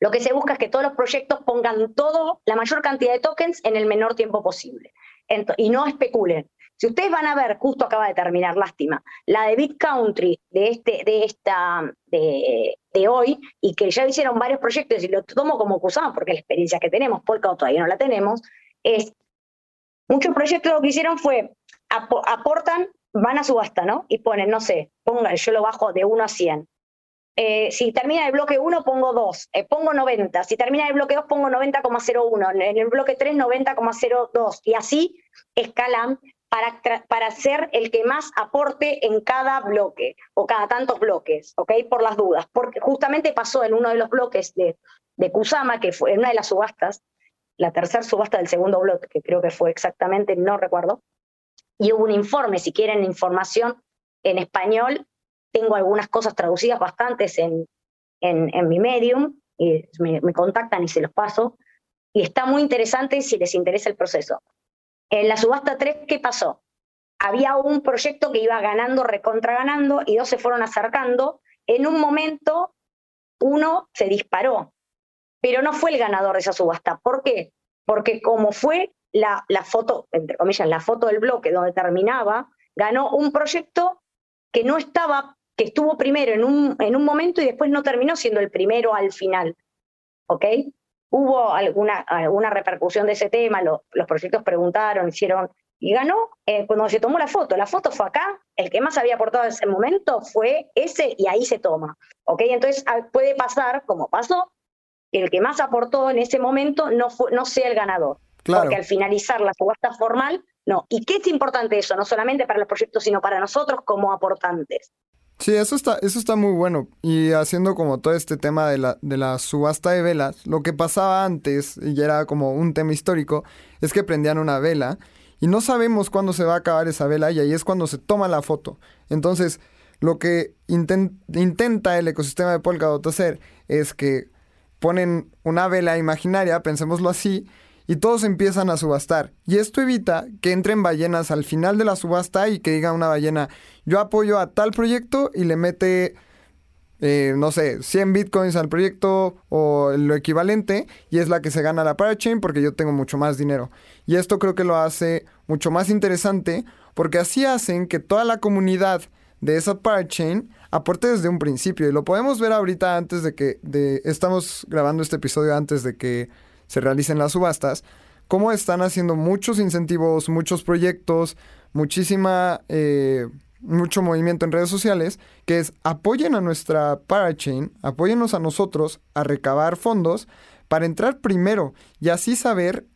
lo que se busca es que todos los proyectos pongan todo, la mayor cantidad de tokens en el menor tiempo posible y no especulen. Si ustedes van a ver, justo acaba de terminar, lástima, la de BitCountry de, este, de, esta, de, hoy, y que ya hicieron varios proyectos, y lo tomo como acusado porque la experiencia que tenemos, Polka todavía no la tenemos, es, muchos proyectos lo que hicieron fue, aportan, van a subasta, ¿no? Y ponen, no sé, pongan, yo lo bajo de 1 a 100. Eh, si termina el bloque 1, pongo 2, eh, pongo 90. Si termina el bloque 2, pongo 90,01. En el bloque 3, 90,02. Y así escalan para, para ser el que más aporte en cada bloque o cada tantos bloques, ¿ok? Por las dudas. Porque justamente pasó en uno de los bloques de, de Kusama, que fue en una de las subastas, la tercera subasta del segundo bloque, que creo que fue exactamente, no recuerdo, y hubo un informe, si quieren información en español, tengo algunas cosas traducidas bastantes en, en, mi medium, y me, contactan y se los paso, y está muy interesante si les interesa el proceso. En la subasta 3, ¿qué pasó? Había un proyecto que iba ganando, recontra ganando, y dos se fueron acercando. En un momento, uno se disparó, pero no fue el ganador de esa subasta. ¿Por qué? Porque como fue la, la foto, entre comillas, la foto del bloque donde terminaba, ganó un proyecto que no estaba que estuvo primero en un, en un momento y después no terminó siendo el primero al final. ¿Ok? Hubo alguna, alguna repercusión de ese tema, los proyectos preguntaron, hicieron, y ganó eh, cuando se tomó la foto. La foto fue acá, el que más había aportado en ese momento fue ese y ahí se toma. ¿Ok? Entonces ah, puede pasar, como pasó, que el que más aportó en ese momento no, fue, no sea el ganador. Claro. Porque al finalizar la subasta formal, no. ¿Y qué es importante eso? No solamente para los proyectos, sino para nosotros como aportantes. Sí, eso está, eso está muy bueno. Y haciendo como todo este tema de la, de la subasta de velas, lo que pasaba antes, y ya era como un tema histórico, es que prendían una vela y no sabemos cuándo se va a acabar esa vela y ahí es cuando se toma la foto. Entonces, lo que intenta el ecosistema de Polkadot hacer es que ponen una vela imaginaria, pensémoslo así, y todos empiezan a subastar. Y esto evita que entren ballenas al final de la subasta y que diga una ballena, yo apoyo a tal proyecto y le mete, eh, no sé, 100 bitcoins al proyecto o lo equivalente y es la que se gana la parachain porque yo tengo mucho más dinero. Y esto creo que lo hace mucho más interesante porque así hacen que toda la comunidad de esa parachain aporte desde un principio. Y lo podemos ver ahorita antes de que estamos grabando este episodio antes de que se realicen las subastas, cómo están haciendo muchos incentivos, muchos proyectos, muchísima, eh, mucho movimiento en redes sociales, que es apoyen a nuestra parachain, apóyennos a nosotros a recabar fondos para entrar primero y así saber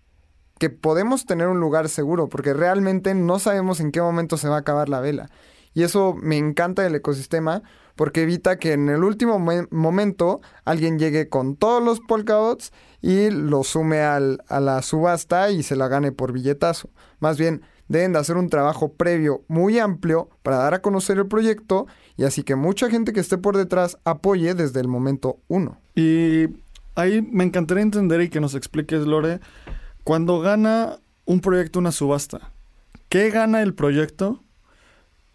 que podemos tener un lugar seguro, porque realmente no sabemos en qué momento se va a acabar la vela. Y eso me encanta del ecosistema porque evita que en el último momento alguien llegue con todos los polkadots y lo sume al, a la subasta y se la gane por billetazo. Más bien, deben de hacer un trabajo previo muy amplio para dar a conocer el proyecto y así que mucha gente que esté por detrás apoye desde el momento uno. Y ahí me encantaría entender y que nos expliques, Lore, cuando gana un proyecto una subasta, ¿qué gana el proyecto?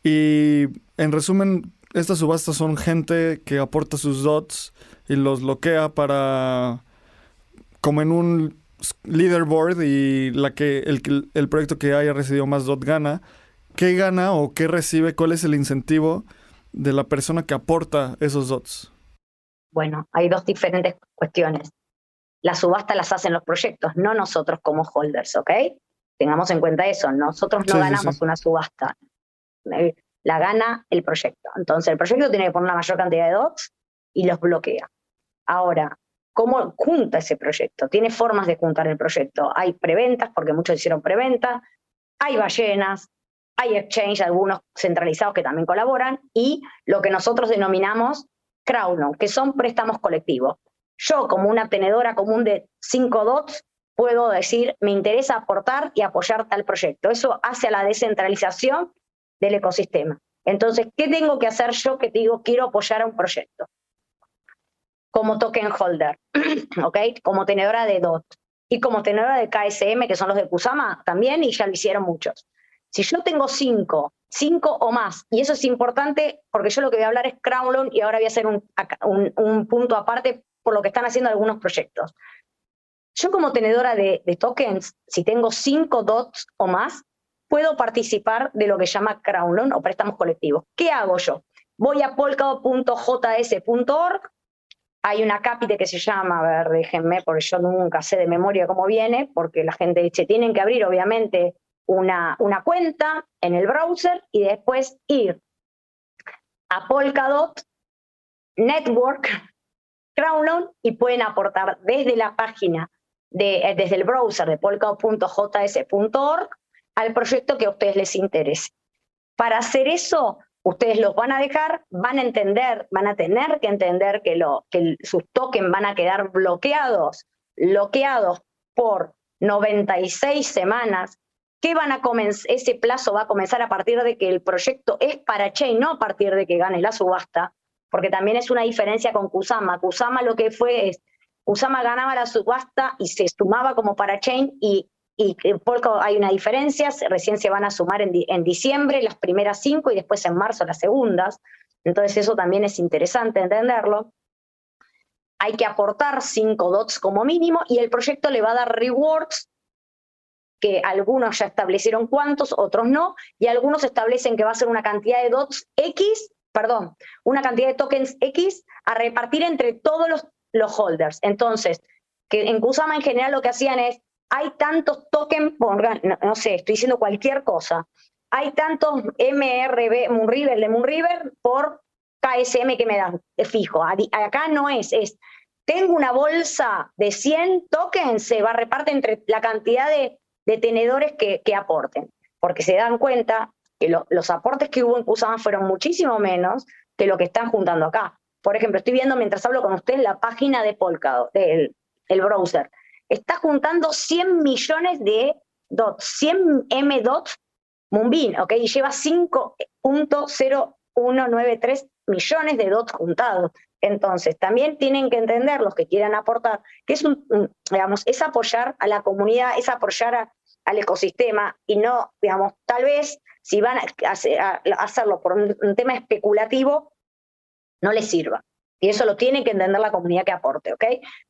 Y en resumen, estas subastas son gente que aporta sus dots y los bloquea para como en un leaderboard y la que el, el proyecto que haya recibido más dot gana. ¿Qué gana o qué recibe? ¿Cuál es el incentivo de la persona que aporta esos dots? Bueno, hay dos diferentes cuestiones. la subasta las hacen los proyectos, no nosotros como holders, ¿ok? Tengamos en cuenta eso, nosotros no ganamos una subasta, la gana el proyecto. Entonces el proyecto tiene que poner la mayor cantidad de dots y los bloquea. Ahora, ¿cómo junta ese proyecto? Tiene formas de juntar el proyecto. Hay preventas, porque muchos hicieron preventa, hay ballenas, hay exchange, algunos centralizados que también colaboran, y lo que nosotros denominamos crowdloan, que son préstamos colectivos. Yo, como una tenedora común de cinco dots, puedo decir, me interesa aportar y apoyar tal proyecto. Eso hace a la descentralización del ecosistema. Entonces, ¿qué tengo que hacer yo que digo quiero apoyar a un proyecto? Como token holder, ¿ok? Como tenedora de DOT y como tenedora de KSM, que son los de Kusama también, y ya lo hicieron muchos. Si yo tengo cinco, cinco o más, y eso es importante porque yo lo que voy a hablar es Crownloan y ahora voy a hacer un, un, punto aparte por lo que están haciendo algunos proyectos. Yo como tenedora de, tokens, si tengo cinco dots o más, puedo participar de lo que llama Crownloan o préstamos colectivos. ¿Qué hago yo? Voy a polkadot.js.org, hay una cápite que se llama, a ver, déjenme, porque yo nunca sé de memoria cómo viene, porque la gente dice, tienen que abrir obviamente una, una cuenta en el browser y después ir a Polkadot Network Crownloan y pueden aportar desde la página, de, eh, desde el browser de polkadot.js.org al proyecto que a ustedes les interese. Para hacer eso, ustedes los van a dejar, van a entender, van a tener que entender que, lo, que sus tokens van a quedar bloqueados, bloqueados por 96 semanas ¿Qué van a ese plazo va a comenzar a partir de que el proyecto es para Chain, no a partir de que gane la subasta, porque también es una diferencia con Kusama. Kusama lo que fue es, Kusama ganaba la subasta y se sumaba como para Chain y, y Polka hay una diferencia, recién se van a sumar en, en diciembre las primeras cinco y después en marzo las segundas. Entonces eso también es interesante entenderlo. Hay que aportar cinco dots como mínimo y el proyecto le va a dar rewards que algunos ya establecieron cuántos, otros no, y algunos establecen que va a ser una cantidad de dots X, perdón, una cantidad de tokens X a repartir entre todos los, los holders. Entonces, que en Kusama en general lo que hacían es, hay tantos tokens, no, sé, estoy diciendo cualquier cosa, hay tantos MRB, Moonriver de Moonriver por KSM que me dan, fijo. Acá no es, es, tengo una bolsa de 100 tokens, se va a repartir entre la cantidad de tenedores que, aporten, porque se dan cuenta que los aportes que hubo en Kusama fueron muchísimo menos que lo que están juntando acá. Por ejemplo, estoy viendo mientras hablo con usted la página de Polkadot, del el browser. Está juntando 100 millones de dots, 100 M dots Moonbeam, ¿ok? Y lleva 5.0193 millones de dots juntados. Entonces, también tienen que entender los que quieran aportar, que es un, digamos, es apoyar a la comunidad, es apoyar al ecosistema y no, digamos, tal vez si van a, hacerlo por un, tema especulativo, no les sirva. Y eso lo tiene que entender la comunidad que aporte, ¿ok?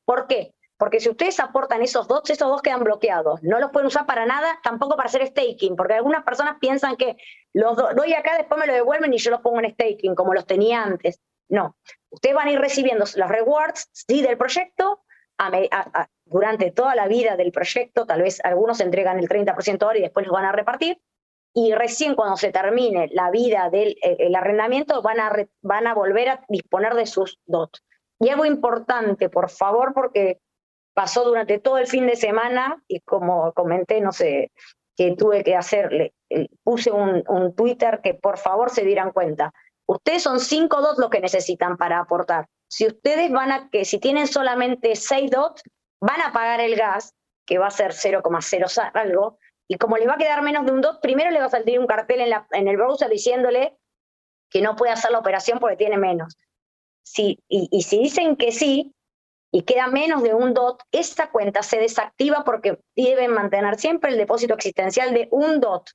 ¿Por qué? Porque si ustedes aportan esos dos, esos dos quedan bloqueados. No los pueden usar para nada, tampoco para hacer staking, porque algunas personas piensan que los doy acá, después me lo devuelven y yo los pongo en staking, como los tenía antes. No, ustedes van a ir recibiendo los rewards sí, del proyecto durante toda la vida del proyecto, tal vez algunos entregan el 30% ahora y después los van a repartir, y recién cuando se termine la vida del eh, arrendamiento van a, van a volver a disponer de sus DOT. Y algo importante, por favor, porque pasó durante todo el fin de semana y como comenté, no sé, que tuve que hacerle, eh, puse un, Twitter que por favor se dieran cuenta. Ustedes son cinco DOT los que necesitan para aportar. Si ustedes van a, que si tienen solamente 6 DOT, van a pagar el gas, que va a ser 0,0 algo, y como les va a quedar menos de un DOT, primero le va a salir un cartel en, la, en el browser diciéndole que no puede hacer la operación porque tiene menos. Si, y si dicen que sí, y queda menos de un DOT, esta cuenta se desactiva porque deben mantener siempre el depósito existencial de un DOT,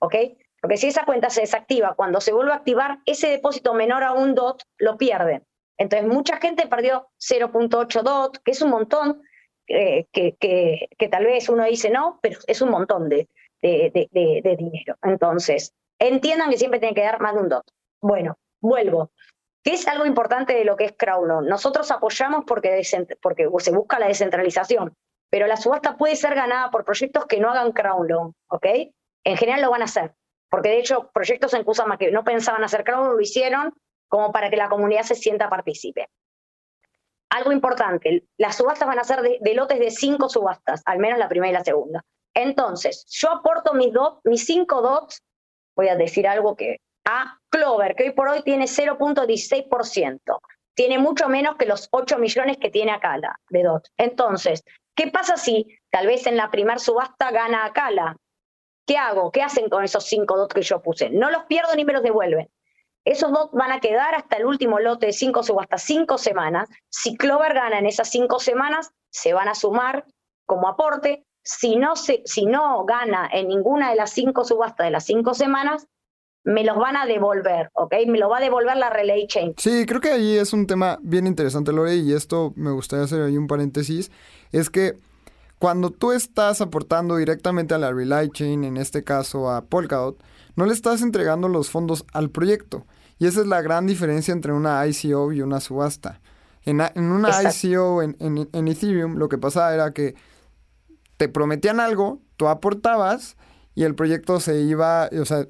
¿ok? Porque si esa cuenta se desactiva, cuando se vuelve a activar, ese depósito menor a un DOT lo pierden. Entonces, mucha gente perdió 0.8 DOT, que es un montón, eh, que, que, tal vez uno dice no, pero es un montón de, de, de, dinero. Entonces, entiendan que siempre tienen que dar más de un DOT. Bueno, vuelvo. ¿Qué es algo importante de lo que es crowdloan? Nosotros apoyamos porque, porque se busca la descentralización, pero la subasta puede ser ganada por proyectos que no hagan crowdloan, ¿ok? En general lo van a hacer, porque de hecho proyectos en Kusama que no pensaban hacer crowdloan lo hicieron como para que la comunidad se sienta partícipe. Algo importante, las subastas van a ser de, lotes de cinco subastas, al menos la primera y la segunda. Entonces, yo aporto mis, mis cinco dots, voy a decir algo que a Clover, que hoy por hoy tiene 0.16%. Tiene mucho menos que los 8 millones que tiene Acala de DOT. Entonces, ¿qué pasa si tal vez en la primera subasta gana Acala? ¿Qué hago? ¿Qué hacen con esos 5 DOT que yo puse? No los pierdo ni me los devuelven. Esos DOT van a quedar hasta el último lote de 5 subastas, 5 semanas. Si Clover gana en esas 5 semanas, se van a sumar como aporte. Si no, se, si no gana en ninguna de las 5 subastas de las 5 semanas, me los van a devolver, ¿ok? Me lo va a devolver la Relay Chain. Sí, creo que ahí es un tema bien interesante, Lore, y esto me gustaría hacer ahí un paréntesis, es que cuando tú estás aportando directamente a la Relay Chain, en este caso a Polkadot, no le estás entregando los fondos al proyecto. Y esa es la gran diferencia entre una ICO y una subasta. En, una ICO en, en Ethereum lo que pasaba era que te prometían algo, tú aportabas y el proyecto se iba, o sea,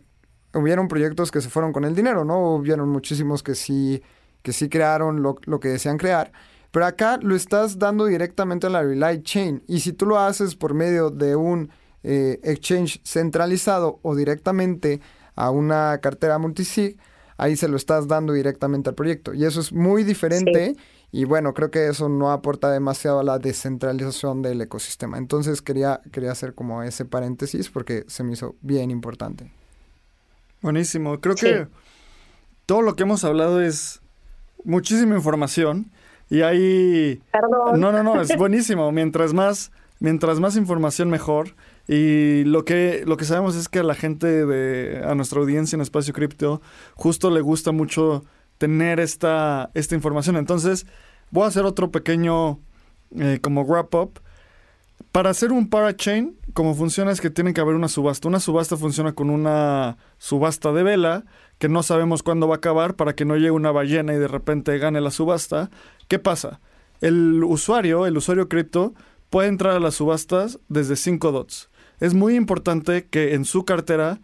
hubieron proyectos que se fueron con el dinero, ¿no? Hubieron muchísimos que sí, que sí crearon lo, que desean crear. Pero acá lo estás dando directamente a la Relay Chain. Y si tú lo haces por medio de un eh, exchange centralizado o directamente a una cartera multisig, ahí se lo estás dando directamente al proyecto. Y eso es muy diferente. Y bueno, creo que eso no aporta demasiado a la descentralización del ecosistema. Entonces quería, quería hacer como ese paréntesis porque se me hizo bien importante. Buenísimo. Creo que todo lo que hemos hablado es muchísima información y hay... Perdón. No, no, no, es buenísimo. Mientras más, mientras más información mejor. Y lo que, lo que sabemos es que a la gente de, a nuestra audiencia en Espacio Cripto, justo le gusta mucho tener esta, esta información. Entonces, voy a hacer otro pequeño eh, como wrap up para hacer un parachain, como funciona es que tiene que haber una subasta. Una subasta funciona con una subasta de vela, que no sabemos cuándo va a acabar para que no llegue una ballena y de repente gane la subasta. ¿Qué pasa? El usuario, el usuario cripto, puede entrar a las subastas desde 5 dots. Es muy importante que en su cartera,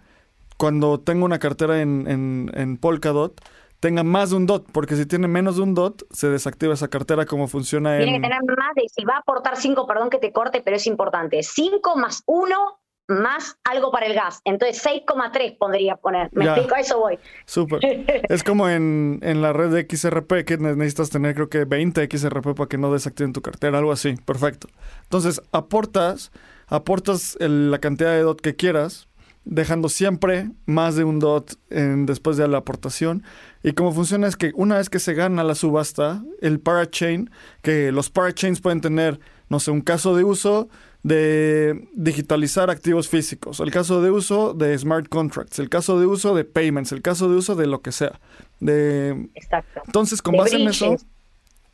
cuando tenga una cartera en Polkadot, tenga más de un DOT, porque si tiene menos de un DOT, se desactiva esa cartera como funciona Tiene que tener más de, si va a aportar 5, perdón que te corte, pero es importante, 5 más 1 más algo para el gas. Entonces 6,3 podría poner. Me explico, a eso voy. Súper. es como en, en, la red de XRP que necesitas tener creo que 20 XRP para que no desactiven tu cartera, algo así. Perfecto. Entonces aportas, aportas la cantidad de DOT que quieras, dejando siempre más de un DOT en, después de la aportación. Y cómo funciona es que una vez que se gana la subasta, el parachain, que los parachains pueden tener, no sé, un caso de uso de digitalizar activos físicos, el caso de uso de smart contracts, el caso de uso de payments, el caso de uso de lo que sea. De... Exacto. Entonces, con base en eso,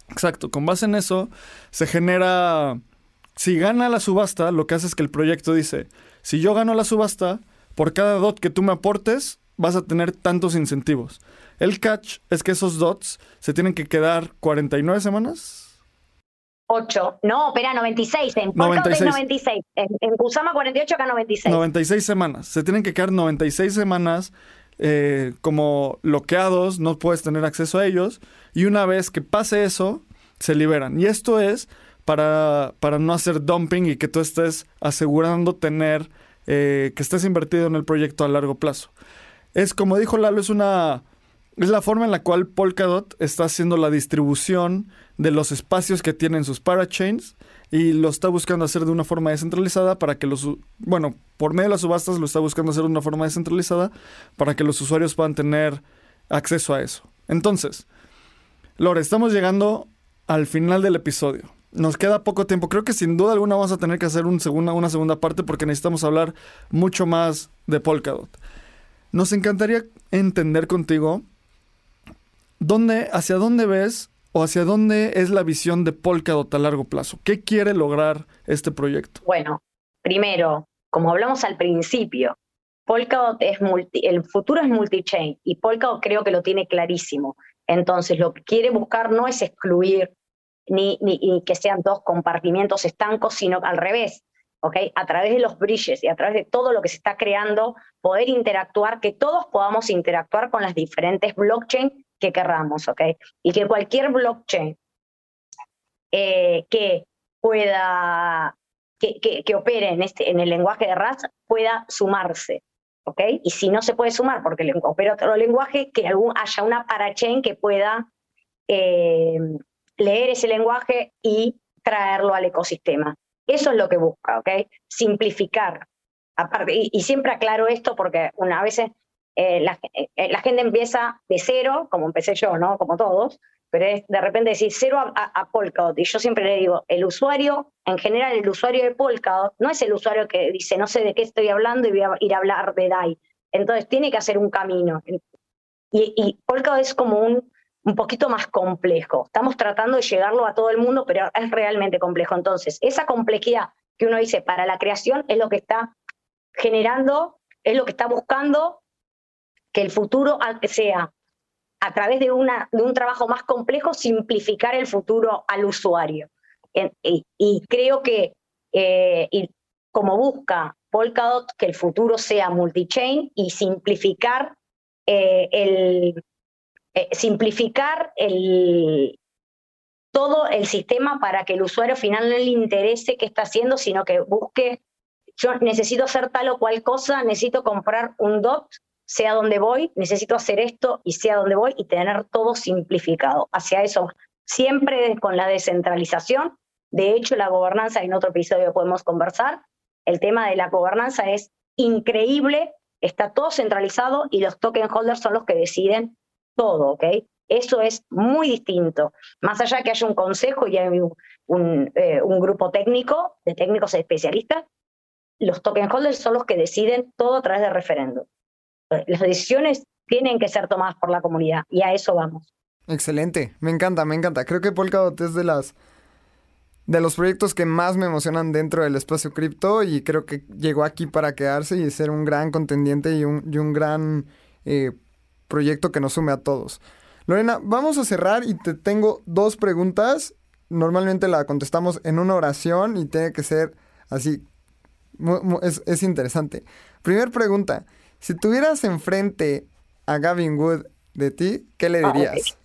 exacto, con base en eso, se genera, si gana la subasta, lo que hace es que el proyecto dice, si yo gano la subasta, por cada dot que tú me aportes, vas a tener tantos incentivos. El catch es que esos dots se tienen que quedar 49 semanas. 8. No, espera, 96. En 96. 96. En, en Kusama 48, acá 96. 96 semanas. Se tienen que quedar 96 semanas eh, como bloqueados, no puedes tener acceso a ellos. Y una vez que pase eso, se liberan. Y esto es para, para no hacer dumping y que tú estés asegurando tener eh, que estés invertido en el proyecto a largo plazo. Es como dijo Lalo, es una es la forma en la cual Polkadot está haciendo la distribución de los espacios que tienen sus parachains y lo está buscando hacer de una forma descentralizada para que los, bueno, por medio de las subastas lo está buscando hacer de una forma descentralizada para que los usuarios puedan tener acceso a eso. Entonces, Lore, estamos llegando al final del episodio. Nos queda poco tiempo. Creo que sin duda alguna vamos a tener que hacer un segunda, una segunda parte porque necesitamos hablar mucho más de Polkadot. Nos encantaría entender contigo dónde, hacia dónde ves o hacia dónde es la visión de Polkadot a largo plazo. ¿Qué quiere lograr este proyecto? Bueno, primero, como hablamos al principio, Polkadot es multi, el futuro es multi-chain y Polkadot creo que lo tiene clarísimo. Entonces, lo que quiere buscar no es excluir ni, ni, que sean dos compartimientos estancos, sino al revés, ¿ok? A través de los bridges y a través de todo lo que se está creando, poder interactuar, que todos podamos interactuar con las diferentes blockchains que querramos, ¿ok? Y que cualquier blockchain eh, que pueda, que, que, opere en, este, en el lenguaje de RAS pueda sumarse, ¿ok? Y si no se puede sumar porque opera otro lenguaje, que algún, haya una parachain que pueda eh, leer ese lenguaje y traerlo al ecosistema. Eso es lo que busca, ¿ok? Simplificar. Aparte, y, siempre aclaro esto porque una vez eh, la, eh, la, gente empieza de cero, como empecé yo, ¿no? Como todos, pero de repente decir cero a, a. Y yo siempre le digo, el usuario, en general, el usuario de Polkadot no es el usuario que dice, no sé de qué estoy hablando y voy a ir a hablar de DAI. Entonces tiene que hacer un camino. Y, y Polkadot es como un un poquito más complejo. Estamos tratando de llegarlo a todo el mundo, pero es realmente complejo. Entonces, esa complejidad que uno dice para la creación es lo que está generando, es lo que está buscando que el futuro sea a través de, una, de un trabajo más complejo, simplificar el futuro al usuario. Y, creo que, eh, y como busca Polkadot, que el futuro sea multichain y simplificar eh, el, eh, simplificar el, todo el sistema para que el usuario final no le interese qué está haciendo, sino que busque, yo necesito hacer tal o cual cosa, necesito comprar un DOT, sea donde voy, necesito hacer esto y sea donde voy y tener todo simplificado. Hacia eso, siempre con la descentralización. De hecho, la gobernanza, en otro episodio podemos conversar, el tema de la gobernanza es increíble, está todo centralizado y los token holders son los que deciden todo, ¿ok? Eso es muy distinto. Más allá que haya un consejo y hay un, eh, un, grupo técnico, de técnicos especialistas, los token holders son los que deciden todo a través de referéndum. Las decisiones tienen que ser tomadas por la comunidad y a eso vamos. Excelente, me encanta, me encanta. Creo que Polkadot es de las de los proyectos que más me emocionan dentro del espacio cripto y creo que llegó aquí para quedarse y ser un gran contendiente y un, un gran eh, proyecto que nos sume a todos. Lorena, vamos a cerrar y te tengo dos preguntas. Normalmente la contestamos en una oración y tiene que ser así. Es, interesante. Primer pregunta. Si tuvieras enfrente a Gavin Wood de ti, ¿qué le dirías?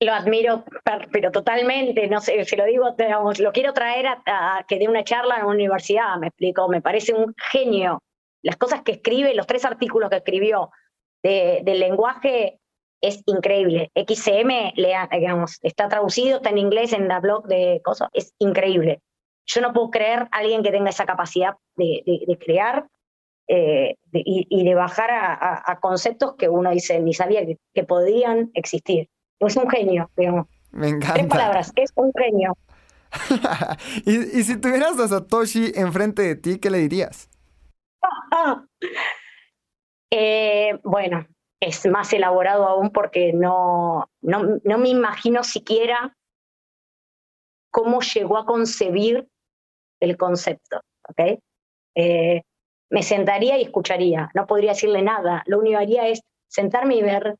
Lo admiro, pero totalmente, no sé, se lo digo, lo quiero traer a, que dé una charla en una universidad, me explico, me parece un genio. Las cosas que escribe, los tres artículos que escribió del lenguaje es increíble. XCM, digamos, está traducido, está en inglés en la blog de cosas, es increíble. Yo no puedo creer a alguien que tenga esa capacidad de, crear eh, y, de bajar a, conceptos que uno dice ni sabía que, podían existir. Es un genio, digamos. Me encanta. Tres palabras, es un genio. y, y si tuvieras a Satoshi enfrente de ti, ¿qué le dirías? Eh, bueno, es más elaborado aún porque no, no, no, me imagino siquiera cómo llegó a concebir el concepto. Eh, me sentaría y escucharía, no podría decirle nada. Lo único que haría es sentarme y ver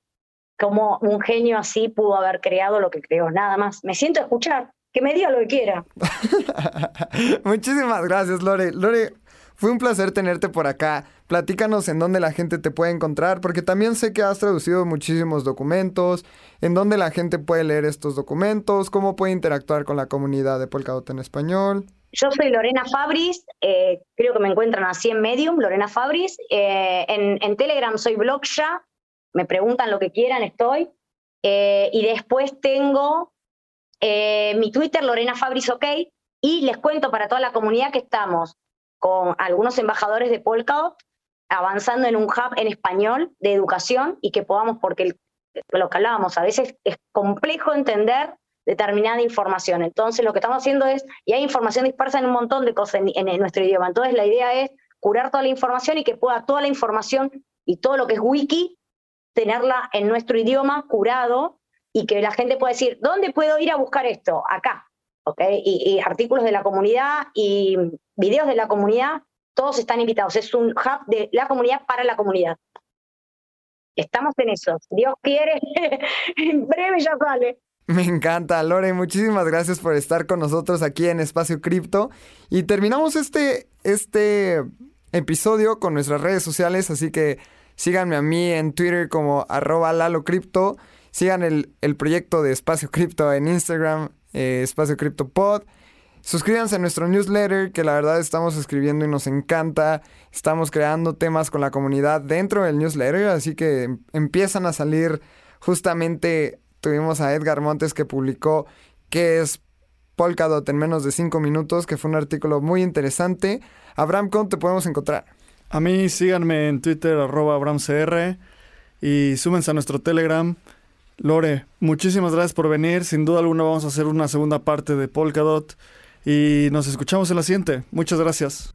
cómo un genio así pudo haber creado lo que creó, nada más. Me siento a escuchar, que me diga lo que quiera. Muchísimas gracias, Lore. Lore, fue un placer tenerte por acá. Platícanos en dónde la gente te puede encontrar, porque también sé que has traducido muchísimos documentos, en dónde la gente puede leer estos documentos, cómo puede interactuar con la comunidad de Polkadot en español. Yo soy Lorena Fabris, eh, creo que me encuentran así en Medium, Lorena Fabris. Eh, en, Telegram soy Blogsha, me preguntan lo que quieran, estoy. Eh, y después tengo mi Twitter, Lorena Fabris OK, y les cuento para toda la comunidad que estamos con algunos embajadores de Polkadot avanzando en un hub en español de educación y que podamos, porque lo que hablábamos, a veces es complejo entender determinada información. Entonces lo que estamos haciendo es, y hay información dispersa en un montón de cosas en, nuestro idioma, entonces la idea es curar toda la información y que pueda toda la información y todo lo que es wiki, tenerla en nuestro idioma curado y que la gente pueda decir, ¿dónde puedo ir a buscar esto? Acá. Y, artículos de la comunidad y videos de la comunidad, todos están invitados. Es un hub de la comunidad para la comunidad. estamos en eso. Dios quiere, en breve ya sale. Me encanta, Lore. Muchísimas gracias por estar con nosotros aquí en Espacio Cripto. Y terminamos este, este episodio con nuestras redes sociales, así que síganme a mí en Twitter como arroba lalocripto. Sigan el, el proyecto de Espacio Cripto en Instagram, eh, Espacio Cripto Pod. Suscríbanse a nuestro newsletter, que la verdad estamos escribiendo y nos encanta. Estamos creando temas con la comunidad dentro del newsletter, así que em- empiezan a salir justamente. Tuvimos a Edgar Montes que publicó qué es Polkadot en menos de 5 minutos, que fue un artículo muy interesante. Abraham, ¿cómo te podemos encontrar? A mí síganme en Twitter, arroba AbramCR, y súmense a nuestro Telegram. Lore, muchísimas gracias por venir. Sin duda alguna vamos a hacer una segunda parte de Polkadot. Y nos escuchamos en la siguiente. Muchas gracias.